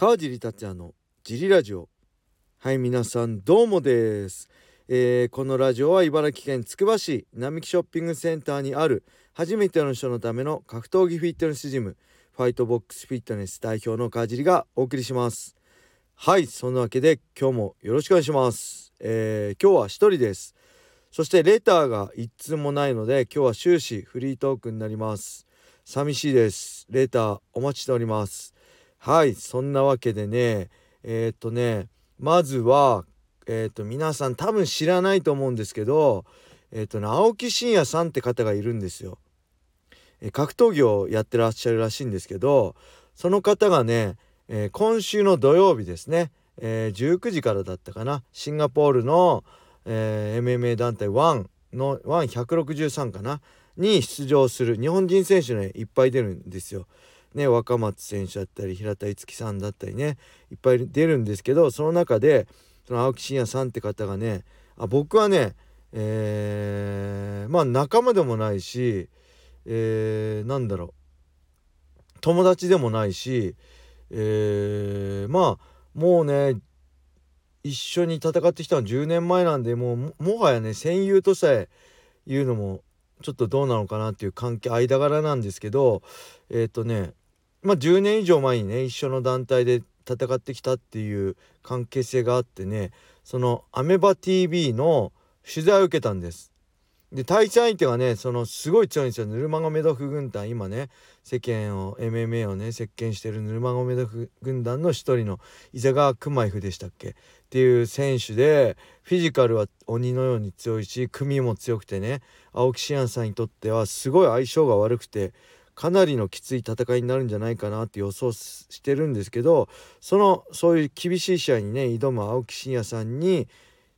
川尻達也のジリラジオ。はい皆さんどうもです、えーこのラジオは茨城県つくば市並木ショッピングセンターにある初めての人のための格闘技フィットネスジムファイトボックスフィットネス代表の川尻がお送りします。はいそんなわけで今日もよろしくお願いします、えー今日は一人です。そしてレターが一通もないので今日は終始フリートークになります。寂しいです。レターお待ちしております。はいそんなわけでねえーとねまずはえーと皆さん多分知らないと思うんですけどえーとね青木真也さんって方がいるんですよ。え格闘技をやってらっしゃるらしいんですけどその方がね、え今週の土曜日ですね、えー19時からだったかなシンガポールの、え MMA 団体1の1163かなに出場する日本人選手ねいっぱい出るんですよ。ね、若松選手だったり平田樹さんだったりねいっぱい出るんですけどその中でその青木真也さんって方がねあ僕はね、えーまあ仲間でもないし、えーなんだろう友達でもないし、えーまあもうね一緒に戦ってきたのは10年前なんでもうもはやね戦友とさえ言うのもちょっとどうなのかなっていう関係間柄なんですけどえっ、とねまあ10年以上前にね一緒の団体で戦ってきたっていう関係性があってねそのアメバ TV の取材を受けたんです。で対戦相手がねそのすごい強いんですよヌルマゴメドフ軍団今ね世間を MMA をね席巻してるヌルマゴメドフ軍団の一人の伊沢川クマイフでしたっけ？っていう選手でフィジカルは鬼のように強いし組も強くてね青木真也さんにとってはすごい相性が悪くてかなりのきつい戦いになるんじゃないかなって予想してるんですけどそのそういう厳しい試合にね挑む青木真也さんに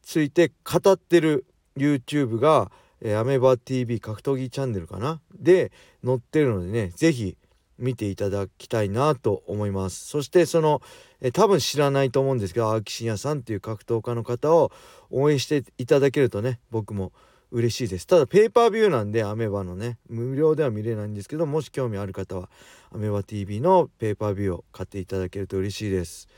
ついて語ってる YouTube が、えーアメバ TV 格闘技チャンネルかな？で載ってるのでね是非見ていただきたいなと思います。そしてその、えー多分知らないと思うんですけど青木真也さんっていう格闘家の方を応援していただけるとね僕も嬉しいです。ただペーパービューなんでアメバのね無料では見れないんですけどもし興味ある方はアメバ TV のペーパービューを買っていただけると嬉しいです、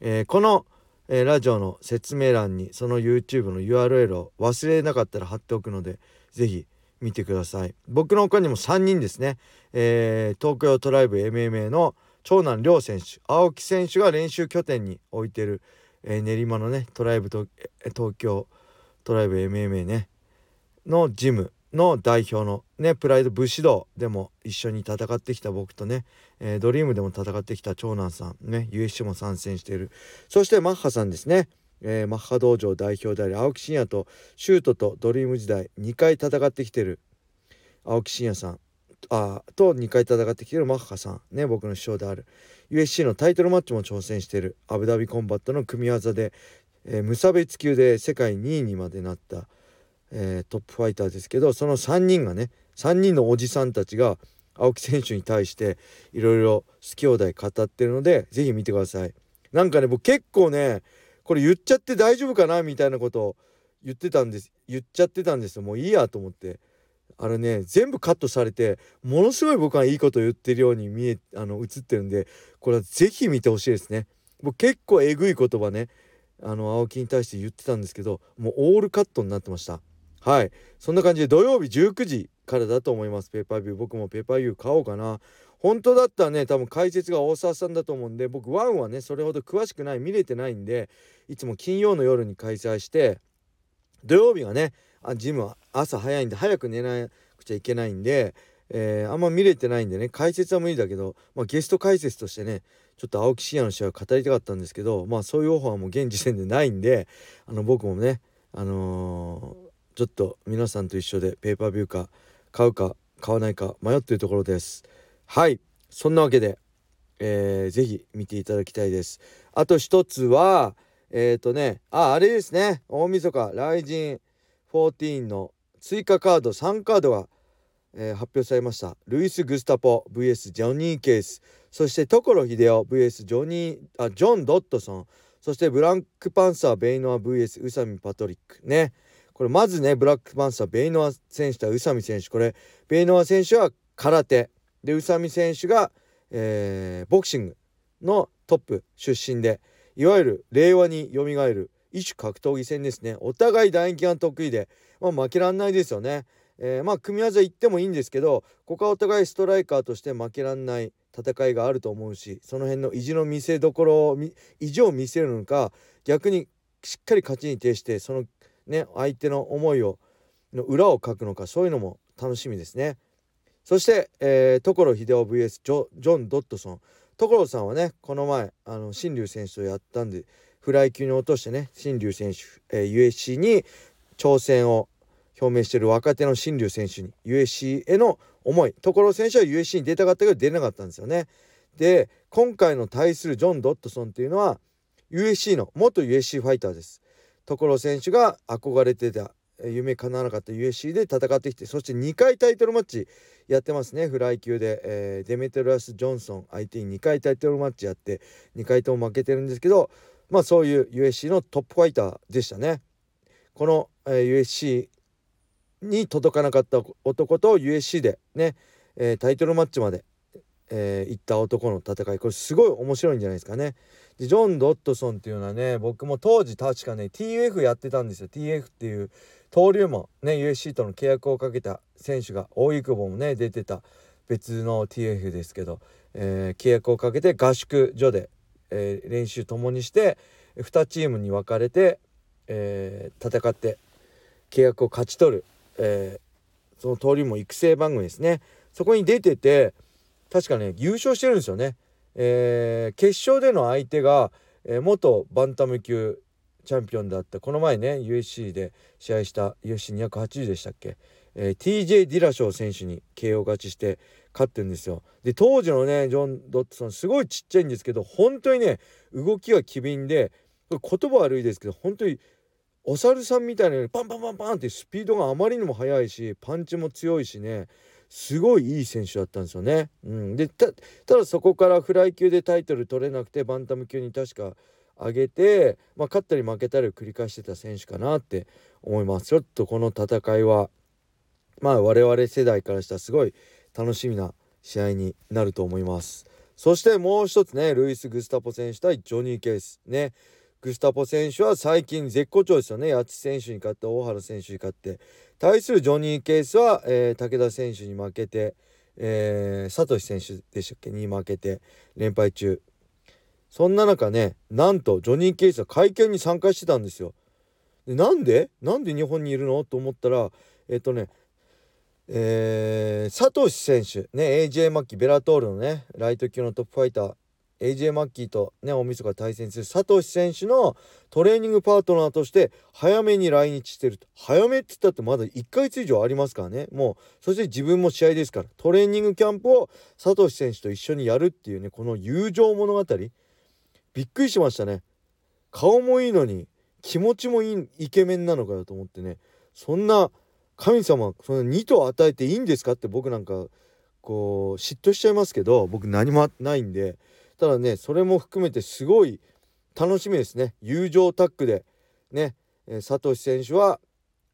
えーこの、えーラジオの説明欄にその YouTube の URL を忘れなかったら貼っておくのでぜひ見てください。僕の他にも3人ですね、えー東京トライブ MMA の長男亮選手青木選手が練習拠点に置いてる、えー練馬のねトライブとえ東京トライブ MMA ねのジムの代表のねプライド武士道でも一緒に戦ってきた僕とね、えードリームでも戦ってきた長男さんね USC も参戦している。そしてマッハさんですね、えーマッハ道場代表であり青木真也とシュートとドリーム時代2回戦ってきてる青木真也さん。あと2回戦ってきてるマッハさん。ね僕の師匠である USC のタイトルマッチも挑戦しているアブダビコンバットの組み技で、えー無差別級で世界2位にまでなったえートップファイターですけどその3人がね3人のおじさんたちが青木選手に対していろいろ好き放題語ってるのでぜひ見てください。なんかね僕結構ねこれ言っちゃって大丈夫かなみたいなことを言ってたんです。言っちゃってたんですもういいやと思って。あれね全部カットされてものすごい僕はいいこと言ってるように見えあの映ってるんでこれはぜひ見てほしいですね。僕結構えぐい言葉ねあの青木に対して言ってたんですけどもうオールカットになってました。はい。そんな感じで土曜日19時からだと思います。ペーパービュー。僕もペーパービュー買おうかな。本当だったらね多分解説が大沢さんだと思うんで僕ワンはねそれほど詳しくない見れてないんでいつも金曜の夜に開催して土曜日がねあジムは朝早いんで早く寝なくちゃいけないんで、えーあんま見れてないんでね解説は無理だけど、まあ、ゲスト解説としてねちょっと青木真也の試合を語りたかったんですけどまあそういうオファーも現時点でないんであの僕もねあのーちょっと皆さんと一緒でペーパービューか買うか買わないか迷ってるところです。はい。そんなわけで、えー、ぜひ見ていただきたいです。あと一つはえっ、ー、とねああれですね。大晦日ライジン14の追加カード3カードが、えー発表されました。ルイス・グスタポ VS ジョニー・ケース。そして所秀夫 VS ジョニーあジョン・ドットソン。そしてブランクパンサーベイノア VS 宇佐美パトリックね。これまずねブラックパンサーベイノア選手と宇佐美選手。これベイノア選手は空手。で宇佐美選手が、えーボクシングのトップ出身でいわゆる令和によみがえる異種格闘技戦ですね。お互い打撃が得意で、まあ、負けらんないですよね。えー、まあ組み技言ってもいいんですけどここはお互いストライカーとして負けらんない戦いがあると思うしその辺の意地の見せどころを意地を見せるのか逆にしっかり勝ちに徹してそのね相手の思いをの裏をかくのかそういうのも楽しみですね。そして、えー、所秀夫 VS ジョジョン・ドットソン所さんはねこの前あの新竜選手とやったんでフライ級に落としてね新竜選手、えー、USC に挑戦を表明している若手の新竜選手に USC への思い所選手は USC に出たかったけど出れなかったんですよね。で今回の対するジョン・ドットソンっていうのは USC の元 USC ファイターです。所選手が憧れてた夢叶わなかった USC で戦ってきてそして2回タイトルマッチやってますねフライ級で、えー、デメトラス・ジョンソン相手に2回タイトルマッチやって2回とも負けてるんですけどまあそういう USC のトップファイターでしたね。この、えー、USC に届かなかった男と USC でね、えー、タイトルマッチまで、えー、行った男の戦い。これすごい面白いんじゃないですかね。でジョン・ドットソンっていうのはね僕も当時確かね TF やってたんですよ。TF っていう登竜門。ね USC との契約をかけた選手が大井久保もね出てた別の TF ですけど、えー、契約をかけて合宿所で、えー、練習ともにして2チームに分かれて、えー、戦って契約を勝ち取る、えその登竜門育成番組ですね。そこに出てて確かね優勝してるんですよね。え決勝での相手が、え元バンタム級チャンピオンだったこの前ね USC で試合した UFC280 でしたっけ、えー、TJ ディラショー選手に KO 勝ちして勝ってるんですよ。で当時のねジョン・ドットソンすごいちっちゃいんですけど本当にね動きが機敏で言葉悪いですけど本当にお猿さんみたいなパンパンパンパンってスピードがあまりにも速いしパンチも強いしね。すごいいい選手だったんですよね。うん、でただそこからフライ級でタイトル取れなくてバンタム級に確か上げて、まあ、勝ったり負けたりを繰り返してた選手かなって思います。ちょっとこの戦いはまあ我々世代からしたらすごい楽しみな試合になると思います。そしてもう一つねルイス・グスタポ選手対ジョニー・ケースね。グスタポ選手は最近絶好調ですよね。八千選手に勝って大原選手に勝って。対するジョニー・ケースは、えー、武田選手に負けて、えー、サトシ選手でしたっけ？に負けて連敗中。そんな中ねなんとジョニー・ケイスは会見に参加してたんですよ。でなんで？なんで日本にいるの？と思ったらえっとねえー、サトシ選手ね AJ マッキーベラトールのねライト級のトップファイター AJ マッキーとねおみそが対戦するサトシ選手のトレーニングパートナーとして早めに来日してると。早めって言ったってまだ1ヶ月以上ありますからね。もうそして自分も試合ですからトレーニングキャンプをサトシ選手と一緒にやるっていうねこの友情物語。びっくりしましたね。顔もいいのに気持ちもいいイケメンなのかよと思ってね。そんな神様その2頭与えていいんですかって僕なんかこう嫉妬しちゃいますけど僕何もないんでただねそれも含めてすごい楽しみですね友情タッグでね、えー、サトシ選手は、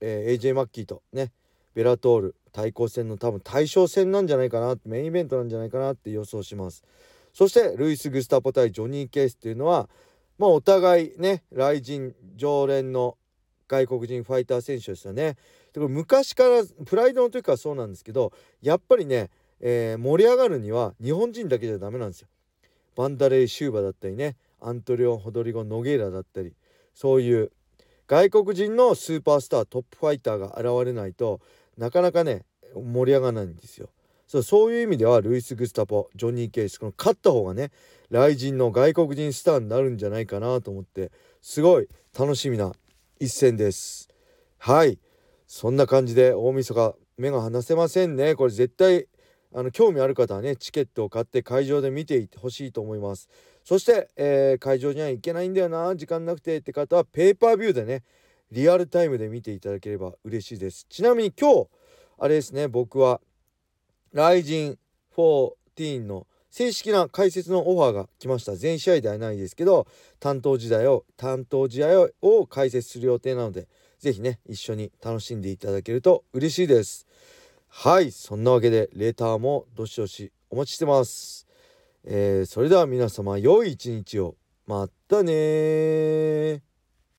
えー、AJ マッキーとねベラトール対抗戦の多分対象戦なんじゃないかなメインイベントなんじゃないかなって予想します。そしてルイス・グスタポ対ジョニー・ケースっていうのはまあお互いね来人常連の外国人ファイター選手ですよね。でこれ昔からプライドの時からそうなんですけどやっぱりね、えー、盛り上がるには日本人だけじゃダメなんですよ。バンダレイ・シューバだったりねアントリオン・ホドリゴ・ノゲーラだったりそういう外国人のスーパースタートップファイターが現れないとなかなかね盛り上がらないんですよ。そうそういう意味ではルイス・グスタポジョニー・ケイスこの勝った方がね来人の外国人スターになるんじゃないかなと思ってすごい楽しみな一戦です。はい。そんな感じで大晦日目が離せませんね。これ絶対あの興味ある方はねチケットを買って会場で見ていてほしいと思います。そして、えー、会場には行けないんだよな時間なくてって方はペーパービューでねリアルタイムで見ていただければ嬉しいです。ちなみに今日あれですね僕はライジン14の正式な解説のオファーが来ました。全試合ではないですけど担当時代を担当試合を解説する予定なので是非ね一緒に楽しんでいただけると嬉しいです。はいそんなわけでレーターもどしどしお待ちしてます、えー、それでは皆様良い一日を。またね